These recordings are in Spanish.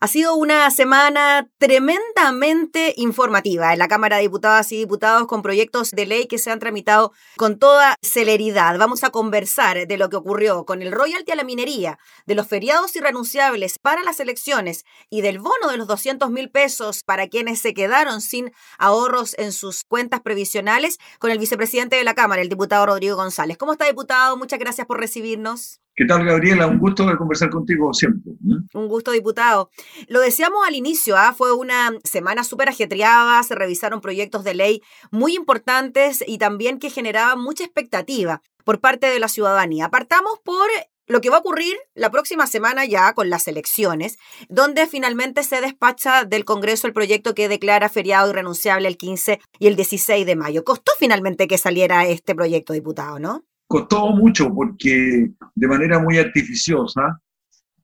Ha sido una semana tremendamente informativa en la Cámara de Diputadas y Diputados con proyectos de ley que se han tramitado con toda celeridad. Vamos a conversar de lo que ocurrió con el royalty a la minería, de los feriados irrenunciables para las elecciones y del bono de los 200 mil pesos para quienes se quedaron sin ahorros en sus cuentas previsionales con el vicepresidente de la Cámara, el diputado Rodrigo González. ¿Cómo está, diputado? Muchas gracias por recibirnos. ¿Qué tal, Gabriela? Un gusto conversar contigo siempre. Un gusto, diputado. Lo decíamos al inicio, ¿ah? fue una semana súper ajetreada, se revisaron proyectos de ley muy importantes y también que generaban mucha expectativa por parte de la ciudadanía. Apartamos por lo que va a ocurrir la próxima semana ya con las elecciones, donde finalmente se despacha del Congreso el proyecto que declara feriado irrenunciable el 15 y el 16 de mayo. Costó finalmente que saliera este proyecto, diputado, ¿no? Costó mucho porque de manera muy artificiosa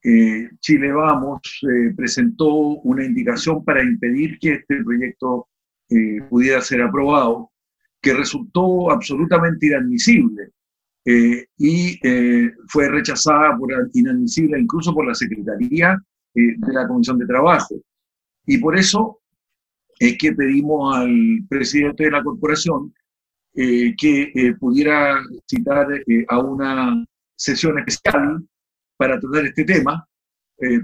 eh, Chile Vamos eh, presentó una indicación para impedir que este proyecto eh, pudiera ser aprobado, que resultó absolutamente inadmisible y fue rechazada por inadmisible incluso por la Secretaría de la Comisión de Trabajo. Y por eso es que pedimos al presidente de la corporación eh, que eh, pudiera citar eh, a una sesión especial para tratar este tema,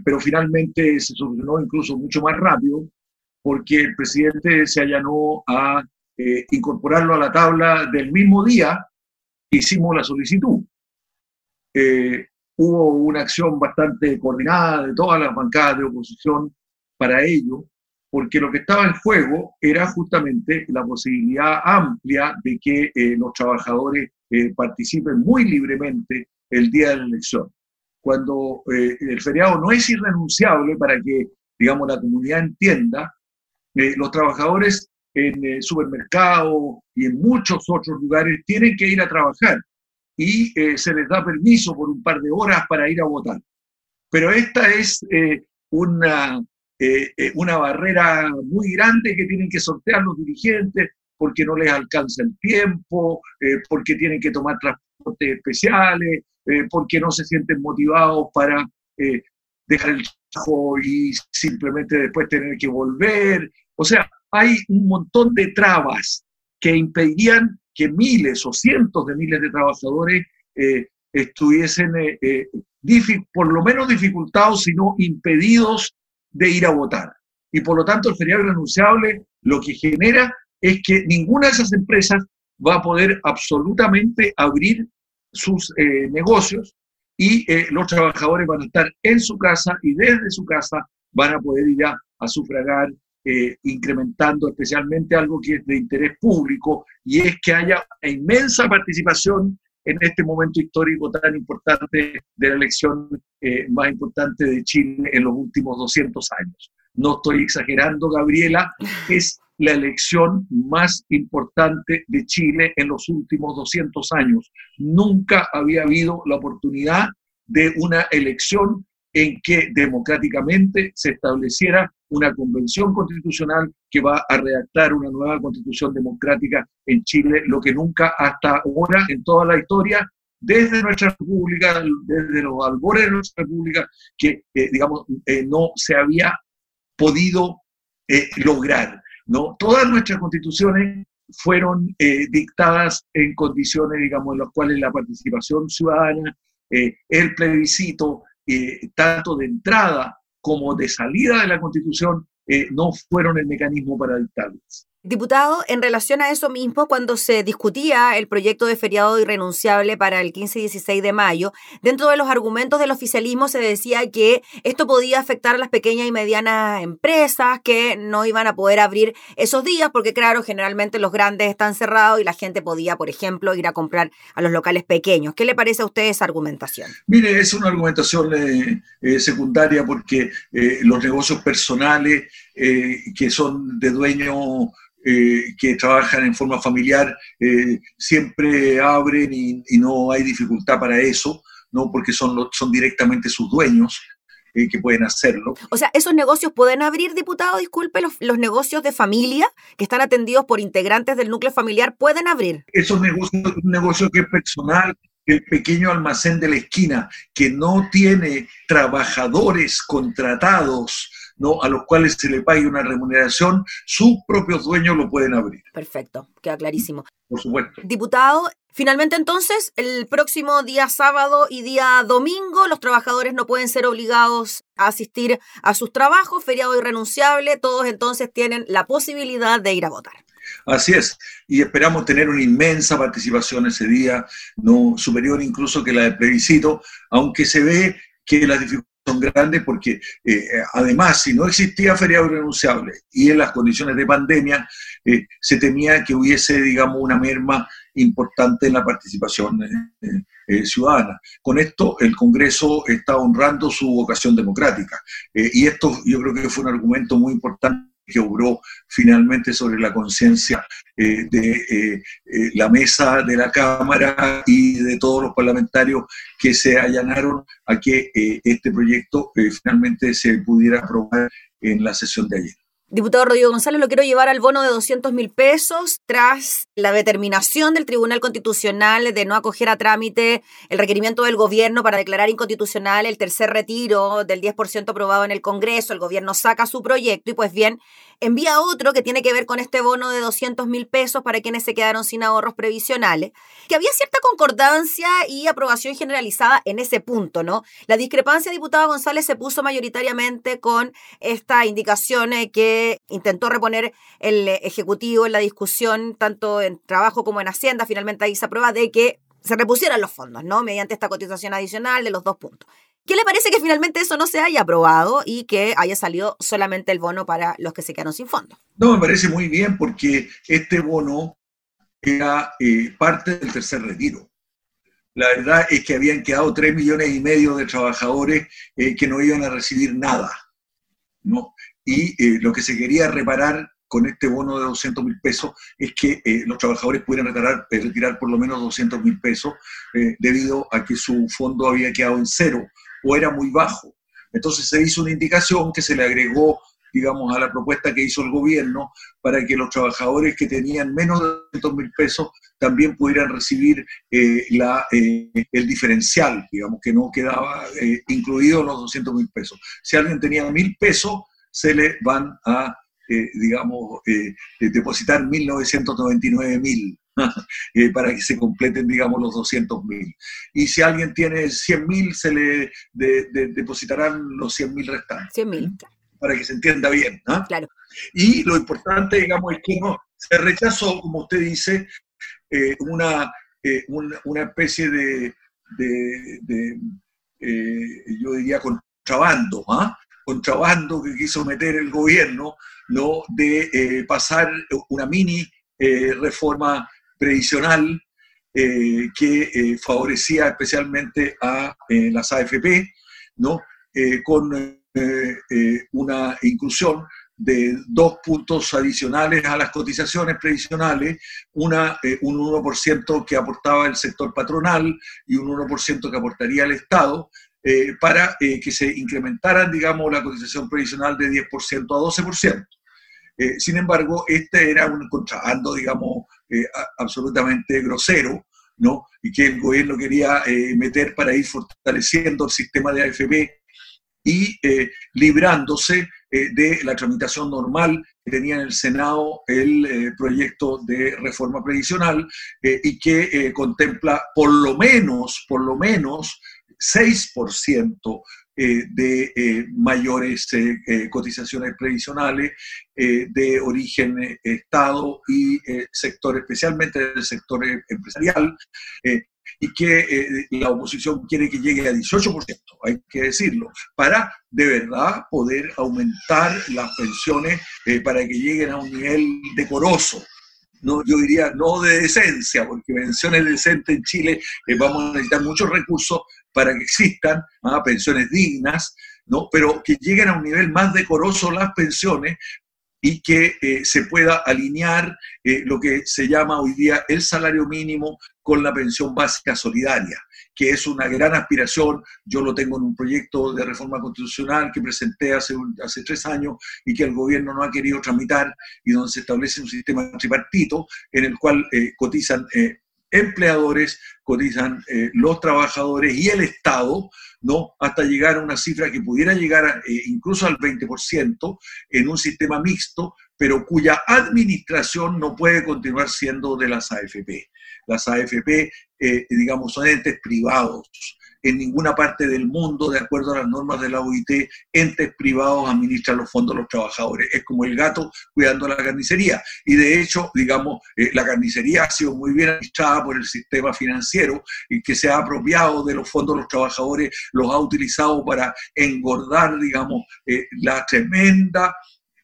pero finalmente se solucionó incluso mucho más rápido porque el presidente se allanó a incorporarlo a la tabla del mismo día que hicimos la solicitud. hubo una acción bastante coordinada de todas las bancadas de oposición para ello, porque lo que estaba en juego era justamente la posibilidad amplia de que eh, los trabajadores eh, participen muy libremente el día de la elección. Cuando eh, el feriado no es irrenunciable para que, digamos, la comunidad entienda, los trabajadores en supermercados y en muchos otros lugares tienen que ir a trabajar y se les da permiso por un par de horas para ir a votar. Pero esta es una eh, eh, una barrera muy grande que tienen que sortear los dirigentes porque no les alcanza el tiempo, eh, porque tienen que tomar transportes especiales, porque no se sienten motivados para dejar el trabajo y simplemente después tener que volver. O sea, hay un montón de trabas que impedirían que miles o cientos de miles de trabajadores estuviesen por lo menos dificultados, sino impedidos de ir a votar. Y por lo tanto el feriado irrenunciable lo que genera es que ninguna de esas empresas va a poder absolutamente abrir sus eh, negocios y eh, los trabajadores van a estar en su casa y desde su casa van a poder ir a, sufragar, eh, incrementando especialmente algo que es de interés público y es que haya inmensa participación en este momento histórico tan importante de la elección eh, más importante de Chile en los últimos 200 años. No estoy exagerando, Gabriela, es la elección más importante de Chile en los últimos 200 años. Nunca había habido la oportunidad de una elección en que democráticamente se estableciera una convención constitucional que va a redactar una nueva constitución democrática en Chile, lo que nunca hasta ahora en toda la historia, desde nuestra república, desde los albores de nuestra república, que eh, digamos eh, no se había podido eh, lograr. ¿no? Todas nuestras constituciones fueron dictadas en condiciones, digamos, en las cuales la participación ciudadana, el plebiscito, tanto de entrada como de salida de la Constitución, eh, no fueron el mecanismo para dictarlas. Diputado, en relación a eso mismo, cuando se discutía el proyecto de feriado irrenunciable para el 15 y 16 de mayo, dentro de los argumentos del oficialismo se decía que esto podía afectar a las pequeñas y medianas empresas que no iban a poder abrir esos días, porque claro, generalmente los grandes están cerrados y la gente podía, por ejemplo, ir a comprar a los locales pequeños. ¿Qué le parece a usted esa argumentación? Mire, es una argumentación eh, eh, secundaria porque eh, los negocios personales que son de dueño eh, que trabajan en forma familiar eh, siempre abren y, no hay dificultad para eso, ¿no? porque son, son directamente sus dueños. Eh, que pueden hacerlo. O sea, ¿esos negocios pueden abrir, diputado? Disculpe, los, los, negocios de familia que están atendidos por integrantes del núcleo familiar pueden abrir. Esos negocios, un negocio que es personal, el pequeño almacén de la esquina, que no tiene trabajadores contratados ¿no? a los cuales se le pague una remuneración, sus propios dueños lo pueden abrir. Perfecto, queda clarísimo. Por supuesto. Diputado, finalmente entonces, el próximo día sábado y día domingo, los trabajadores no pueden ser obligados a asistir a sus trabajos, feriado irrenunciable, todos entonces tienen la posibilidad de ir a votar. Así es, y esperamos tener una inmensa participación ese día, no superior incluso que la del plebiscito, aunque se ve que las dificultades son grandes porque eh, además si no existía feriado irrenunciable y en las condiciones de pandemia eh, se temía que hubiese digamos una merma importante en la participación eh, ciudadana. Con esto el Congreso está honrando su vocación democrática y esto yo creo que fue un argumento muy importante que obró finalmente sobre la conciencia eh, de eh, eh, la mesa de la Cámara y de todos los parlamentarios que se allanaron a que este proyecto finalmente se pudiera aprobar en la sesión de ayer. Diputado Rodrigo González, lo quiero llevar al bono de 200 mil pesos tras la determinación del Tribunal Constitucional de no acoger a trámite el requerimiento del gobierno para declarar inconstitucional el tercer retiro del 10% aprobado en el Congreso. El gobierno saca su proyecto y pues bien, envía otro que tiene que ver con este bono de 200 mil pesos para quienes se quedaron sin ahorros previsionales, que había cierta concordancia y aprobación generalizada en ese punto, ¿no? La discrepancia, diputado González, se puso mayoritariamente con esta indicación eh, intentó reponer el Ejecutivo en la discusión, tanto en trabajo como en Hacienda, finalmente ahí se aprueba, de que se repusieran los fondos, ¿no? Mediante esta cotización adicional de los dos puntos. ¿Qué le parece que finalmente eso no se haya aprobado y que haya salido solamente el bono para los que se quedaron sin fondo? No, me parece muy bien porque este bono era eh, parte del tercer retiro. La verdad es que habían quedado 3 millones y medio de trabajadores eh, que no iban a recibir nada. ¿no? Y eh, lo que se quería reparar con este bono de 200 mil pesos es que los trabajadores pudieran retirar, retirar, por lo menos 200 mil pesos debido a que su fondo había quedado en cero o era muy bajo. Entonces se hizo una indicación que se le agregó, digamos, a la propuesta que hizo el gobierno para que los trabajadores que tenían menos de 200 mil pesos también pudieran recibir eh, la, eh, el diferencial, digamos, que no quedaba eh, incluido los 200 mil pesos. Si alguien tenía mil pesos, se le van a, digamos, depositar 1.999 mil. Eh, para que se completen, digamos, los 200 mil. Y si alguien tiene 100 mil, se le depositarán los 100 mil restantes. 100 mil. Para que se entienda bien. ¿ah? Claro. Y lo importante, digamos, es que no, se rechazó, como usted dice, eh, una, eh, una, especie de, yo diría, contrabando, ¿ah? Contrabando que quiso meter el gobierno, ¿no? de pasar una mini reforma previsional eh, que eh, favorecía especialmente a eh, las AFP, ¿no? con una inclusión de dos puntos adicionales a las cotizaciones previsionales, una, un 1% que aportaba el sector patronal y un 1% que aportaría el Estado, para que se incrementaran, digamos, la cotización previsional de 10% a 12%. sin embargo, este era un contrabando, digamos, eh, absolutamente grosero, ¿no? Y que el gobierno quería eh, meter para ir fortaleciendo el sistema de AFP y eh, librándose de la tramitación normal que tenía en el Senado el proyecto de reforma previsional y que contempla por lo menos, por lo menos 6% eh, de eh, mayores eh, cotizaciones previsionales de origen Estado y sector, especialmente del sector empresarial, y que la oposición quiere que llegue a 18%, hay que decirlo, para de verdad poder aumentar las pensiones para que lleguen a un nivel decoroso no, yo diría no de decencia, porque pensiones decentes en Chile vamos a necesitar muchos recursos para que existan pensiones dignas, ¿no? pero que lleguen a un nivel más decoroso las pensiones y que eh, se pueda alinear eh, lo que se llama hoy día el salario mínimo con la pensión básica solidaria, que es una gran aspiración. Yo lo tengo en un proyecto de reforma constitucional que presenté hace, hace tres años y que el gobierno no ha querido tramitar y donde se establece un sistema tripartito en el cual eh, cotizan empleadores, cotizan eh, los trabajadores y el Estado, ¿no? Hasta llegar a una cifra que pudiera llegar eh, incluso al 20% en un sistema mixto, pero cuya administración no puede continuar siendo de las AFP. Las AFP, eh, digamos, son entes privados en ninguna parte del mundo, de acuerdo a las normas de la OIT, entes privados administran los fondos de los trabajadores. Es como el gato cuidando la carnicería. Y de hecho, digamos, eh, la carnicería ha sido muy bien administrada por el sistema financiero y que se ha apropiado de los fondos de los trabajadores, los ha utilizado para engordar, digamos, eh, la tremenda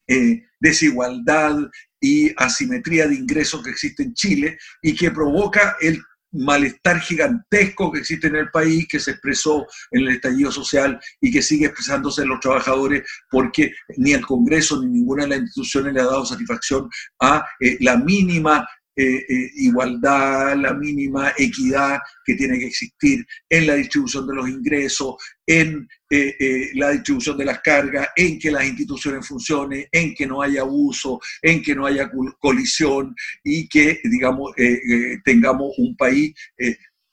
eh, desigualdad y asimetría de ingresos que existe en Chile y que provoca el malestar gigantesco que existe en el país, que se expresó en el estallido social y que sigue expresándose en los trabajadores, porque ni el Congreso ni ninguna de las instituciones le ha dado satisfacción a eh, la mínima eh, eh, igualdad, la mínima equidad que tiene que existir en la distribución de los ingresos, en eh, la distribución de las cargas, en que las instituciones funcionen, en que no haya abuso, en que no haya colisión y que, digamos, tengamos un país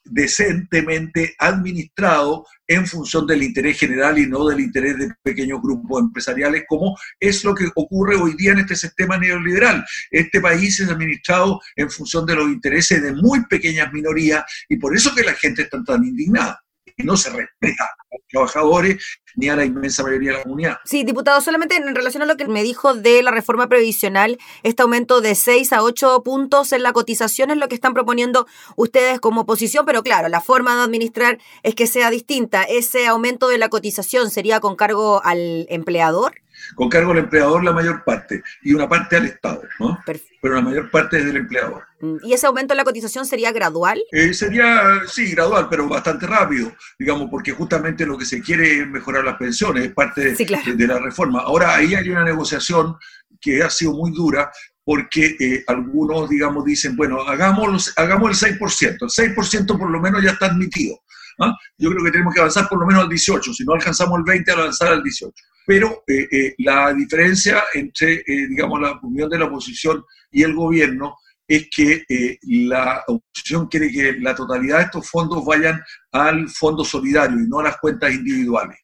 decentemente administrado en función del interés general y no del interés de pequeños grupos empresariales, como es lo que ocurre hoy día en este sistema neoliberal. Este país es administrado en función de los intereses de muy pequeñas minorías y por eso que la gente está tan indignada y no se respeta a los trabajadores ni a la inmensa mayoría de la comunidad. Sí, diputado, solamente en relación a lo que me dijo de la reforma previsional, este aumento de 6 a 8 puntos en la cotización es lo que están proponiendo ustedes como oposición, pero claro, la forma de administrar es que sea distinta. ¿Ese aumento de la cotización sería con cargo al empleador? Con cargo al empleador la mayor parte y una parte al Estado, ¿no? pero la mayor parte es del empleador. Mm, ¿Y ese aumento en la cotización sería gradual? Eh, sería, sí, gradual, pero bastante rápido, digamos, porque justamente lo que se quiere es mejorar las pensiones, es parte de, la reforma. Ahora, ahí hay una negociación que ha sido muy dura, porque eh, algunos, digamos, dicen, bueno, hagamos, hagamos el 6%, el 6% por lo menos ya está admitido. ¿Ah? Yo creo que tenemos que avanzar por lo menos al 18, si no alcanzamos el 20, avanzar al 18 pero eh, eh, la diferencia entre, eh, digamos, la opinión de la oposición y el gobierno es que la oposición quiere que la totalidad de estos fondos vayan al fondo solidario y no a las cuentas individuales,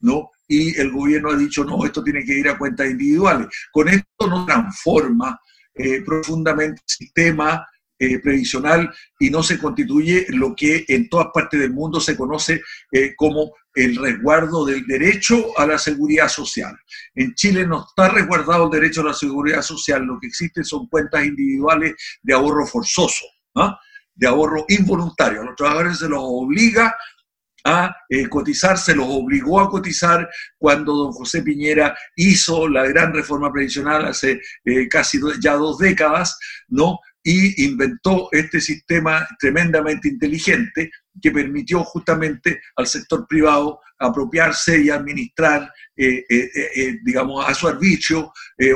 ¿no? Y el gobierno ha dicho, no, esto tiene que ir a cuentas individuales. Con esto no transforma profundamente el sistema previsional y no se constituye lo que en todas partes del mundo se conoce como el resguardo del derecho a la seguridad social. En Chile no está resguardado el derecho a la seguridad social, lo que existe son cuentas individuales de ahorro forzoso, de ahorro involuntario. A los trabajadores se los obliga a eh, cotizar, se los obligó a cotizar cuando don José Piñera hizo la gran reforma previsional hace eh, casi ya dos décadas, ¿no? Y inventó este sistema tremendamente inteligente que permitió justamente al sector privado apropiarse y administrar, eh, eh, eh, digamos, a su arbitrio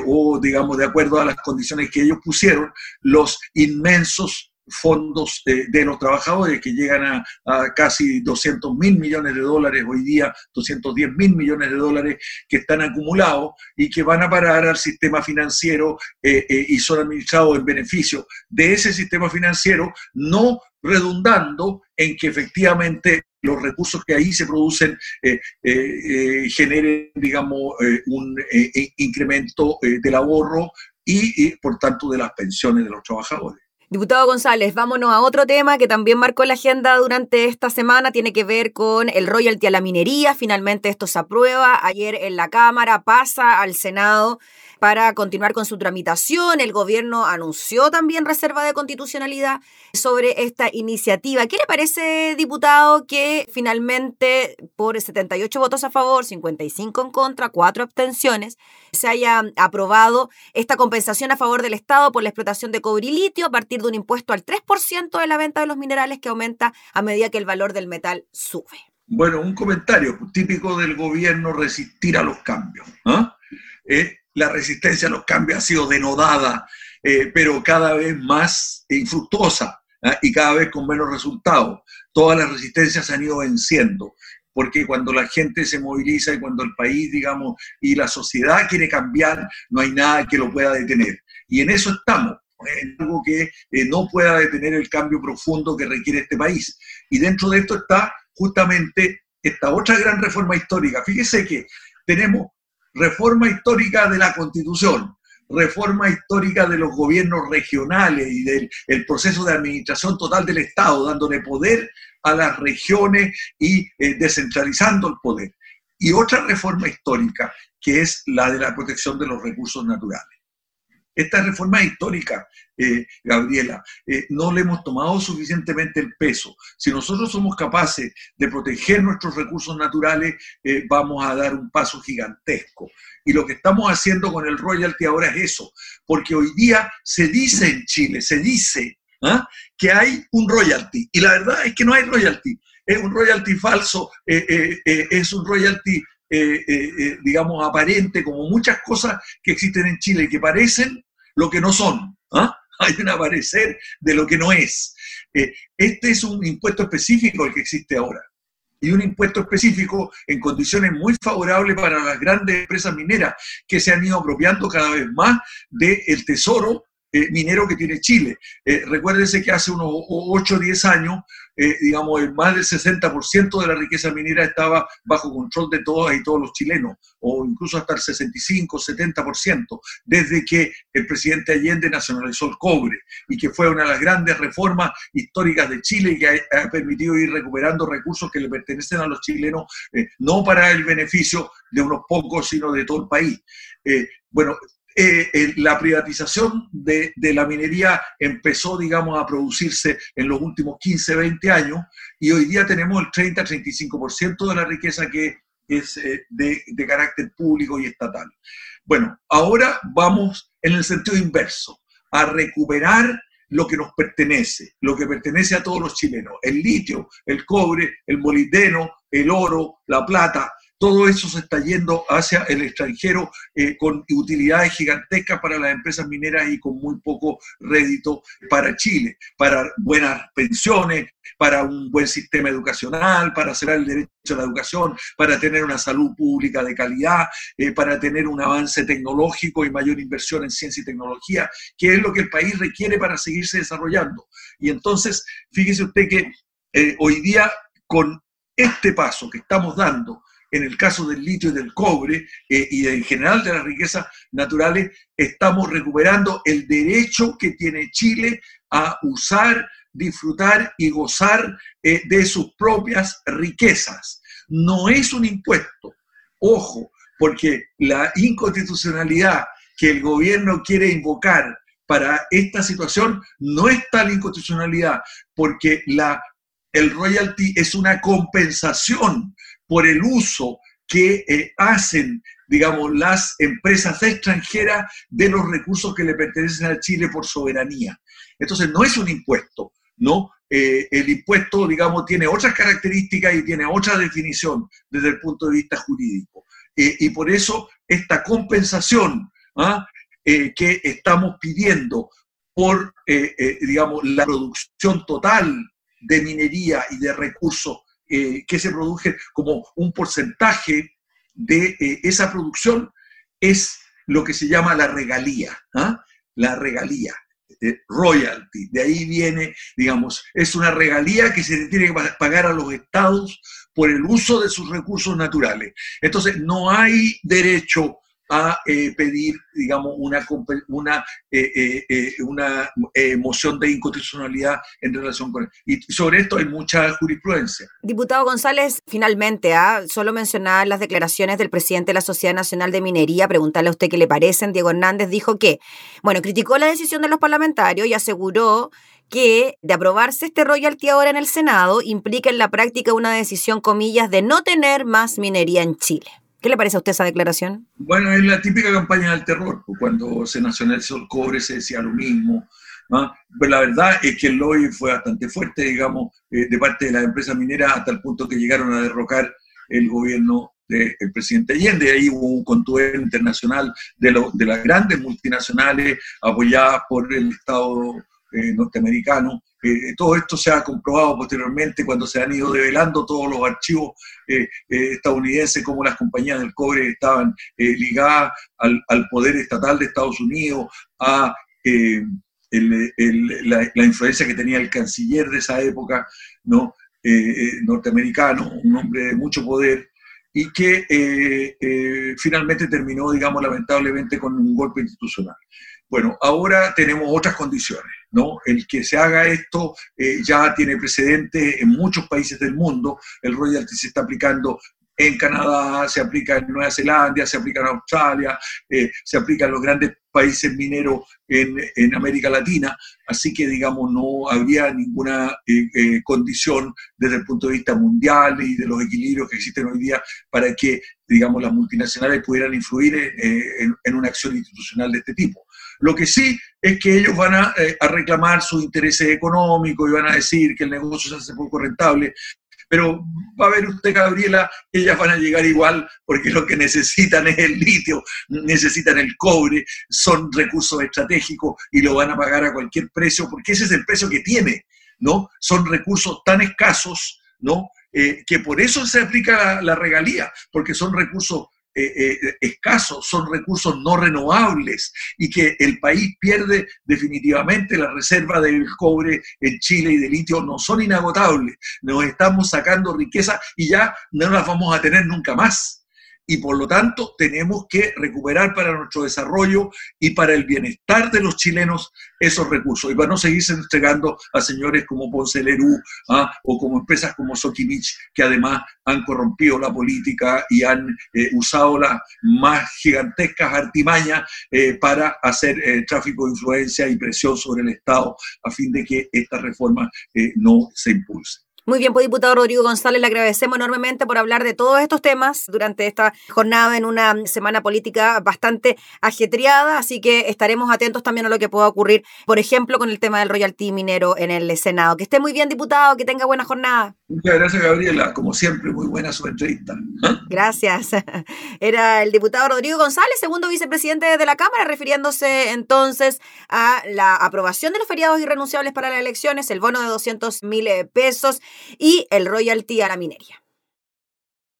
o, digamos, de acuerdo a las condiciones que ellos pusieron, los inmensos fondos de los trabajadores que llegan a, casi 200 mil millones de dólares hoy día, 210 mil millones de dólares que están acumulados y que van a parar al sistema financiero y son administrados en beneficio de ese sistema financiero, no redundando en que efectivamente los recursos que ahí se producen eh, eh, eh, generen, digamos, un incremento del ahorro y, por tanto, de las pensiones de los trabajadores. Diputado González, vámonos a otro tema que también marcó la agenda durante esta semana, tiene que ver con el royalty a la minería. Finalmente esto se aprueba ayer en la Cámara, pasa al Senado para continuar con su tramitación. El gobierno anunció también reserva de constitucionalidad sobre esta iniciativa. ¿Qué le parece, diputado, que finalmente por 78 votos a favor, 55 en contra, 4 abstenciones, se haya aprobado esta compensación a favor del Estado por la explotación de cobre y litio a partir de un impuesto al 3% de la venta de los minerales que aumenta a medida que el valor del metal sube? Bueno, un comentario típico del gobierno resistir a los cambios. ¿ah? ¿eh? la resistencia a los cambios ha sido denodada, eh, pero cada vez más infructuosa ¿ah? y cada vez con menos resultados. Todas las resistencias se han ido venciendo, porque cuando la gente se moviliza y cuando el país, digamos, y la sociedad quiere cambiar, no hay nada que lo pueda detener. Y en eso estamos. En algo que no pueda detener el cambio profundo que requiere este país. Y dentro de esto está justamente esta otra gran reforma histórica. Fíjese que tenemos reforma histórica de la Constitución, reforma histórica de los gobiernos regionales y del proceso de administración total del Estado, dándole poder a las regiones y eh, descentralizando el poder. Y otra reforma histórica, que es la de la protección de los recursos naturales. Esta reforma histórica, eh, Gabriela, eh, no le hemos tomado suficientemente el peso. Si nosotros somos capaces de proteger nuestros recursos naturales, eh, vamos a dar un paso gigantesco. Y lo que estamos haciendo con el royalty ahora es eso, porque hoy día se dice en Chile, se dice ¿ah? que hay un royalty, y la verdad es que no hay royalty. Es un royalty falso, es un royalty digamos, aparente, como muchas cosas que existen en Chile que parecen, lo que no son. ¿ah? Hay un aparecer de lo que no es. Eh, este es un impuesto específico el que existe ahora. Y un impuesto específico en condiciones muy favorables para las grandes empresas mineras que se han ido apropiando cada vez más del tesoro eh, minero que tiene Chile. Eh, recuérdense que hace unos 8 o 10 años, eh, digamos, más del 60% de la riqueza minera estaba bajo control de todos y todos los chilenos, o incluso hasta el 65, 70%, desde que el presidente Allende nacionalizó el cobre y que fue una de las grandes reformas históricas de Chile y que ha, permitido ir recuperando recursos que le pertenecen a los chilenos, no para el beneficio de unos pocos, sino de todo el país. bueno, eh, la privatización de, la minería empezó, digamos, a producirse en los últimos 15, 20 años y hoy día tenemos el 30-35% de la riqueza que es eh, de, de carácter público y estatal. Bueno, ahora vamos en el sentido inverso, a recuperar lo que nos pertenece, lo que pertenece a todos los chilenos, el litio, el cobre, el molibdeno, el oro, la plata, todo eso se está yendo hacia el extranjero eh, con utilidades gigantescas para las empresas mineras y con muy poco rédito para Chile, para buenas pensiones, para un buen sistema educacional, para cerrar el derecho a la educación, para tener una salud pública de calidad, eh, para tener un avance tecnológico y mayor inversión en ciencia y tecnología, que es lo que el país requiere para seguirse desarrollando. Y entonces, fíjese usted que eh, hoy día con este paso que estamos dando, en el caso del litio y del cobre eh, y en general de las riquezas naturales, estamos recuperando el derecho que tiene Chile a usar, disfrutar y gozar eh, de sus propias riquezas. No es un impuesto, ojo, porque la inconstitucionalidad que el gobierno quiere invocar para esta situación no es tal inconstitucionalidad, porque la, el royalty es una compensación por el uso que eh, hacen, digamos, las empresas extranjeras de los recursos que le pertenecen a Chile por soberanía. Entonces, no es un impuesto, ¿no? Eh, el impuesto, digamos, tiene otras características y tiene otra definición desde el punto de vista jurídico. Eh, y por eso esta compensación ¿ah? que estamos pidiendo por, digamos, la producción total de minería y de recursos eh, que se produce como un porcentaje de eh, esa producción es lo que se llama la regalía, ¿ah? la regalía, eh, royalty. De ahí viene, digamos, es una regalía que se tiene que pagar a los estados por el uso de sus recursos naturales. Entonces, no hay derecho a eh, pedir, digamos, una, una, eh, eh, una moción de inconstitucionalidad en relación con. Y sobre esto hay mucha jurisprudencia. Diputado González, finalmente, ¿ah? solo mencionar las declaraciones del presidente de la Sociedad Nacional de Minería, preguntarle a usted qué le parecen. Diego Hernández dijo que, bueno, criticó la decisión de los parlamentarios y aseguró que de aprobarse este royalty ahora en el Senado implica en la práctica una decisión, comillas, de no tener más minería en Chile. ¿Qué le parece a usted esa declaración? Bueno, es la típica campaña del terror. Pues, cuando se nacionalizó el cobre se decía lo mismo. Pero la verdad es que el lobby fue bastante fuerte, digamos, eh, de parte de las empresas mineras hasta el punto que llegaron a derrocar el gobierno del presidente Allende. Ahí hubo un contuberno internacional de, de las grandes multinacionales apoyadas por el Estado eh, norteamericano. Eh, todo esto se ha comprobado posteriormente cuando se han ido develando todos los archivos eh, estadounidenses, como las compañías del cobre estaban ligadas al, poder estatal de Estados Unidos, a la, influencia que tenía el canciller de esa época, ¿no? norteamericano, un hombre de mucho poder, y que finalmente terminó, digamos, lamentablemente con un golpe institucional. Bueno, ahora tenemos otras condiciones, ¿no? El que se haga esto eh, ya tiene precedente en muchos países del mundo. El royalty se está aplicando en Canadá, se aplica en Nueva Zelanda, se aplica en Australia, eh, se aplica en los grandes países mineros en, América Latina, así que digamos no habría ninguna eh, condición desde el punto de vista mundial y de los equilibrios que existen hoy día para que digamos las multinacionales pudieran influir en una acción institucional de este tipo. Lo que sí es que ellos van eh, a, reclamar sus intereses económicos y van a decir que el negocio se hace poco rentable, pero va a ver usted, Gabriela, ellas van a llegar igual porque lo que necesitan es el litio, necesitan el cobre, son recursos estratégicos y lo van a pagar a cualquier precio porque ese es el precio que tiene, ¿no? Son recursos tan escasos, ¿no? Eh, que por eso se aplica la regalía, porque son recursos eh, eh, escasos, son recursos no renovables y que el país pierde definitivamente la reserva del cobre en Chile y de litio no son inagotables. Nos estamos sacando riqueza y ya no las vamos a tener nunca más y por lo tanto tenemos que recuperar para nuestro desarrollo y para el bienestar de los chilenos esos recursos y para no seguirse entregando a señores como Ponce Lerú ¿ah? o como empresas como Sokimich que además han corrompido la política y han eh, usado las más gigantescas artimañas eh, para hacer eh, tráfico de influencia y presión sobre el Estado a fin de que esta reforma no se impulse. Muy bien, pues diputado Rodrigo González, le agradecemos enormemente por hablar de todos estos temas durante esta jornada en una semana política bastante ajetreada, así que estaremos atentos también a lo que pueda ocurrir, por ejemplo, con el tema del royalty minero en el Senado. Que esté muy bien, diputado, que tenga buena jornada. Muchas gracias, Gabriela. Como siempre, muy buena su entrevista. ¿Ah? Gracias. Era el diputado Rodrigo González, segundo vicepresidente de la Cámara, refiriéndose entonces a la aprobación de los feriados irrenunciables para las elecciones, el bono de 200 mil pesos y el royalty a la minería.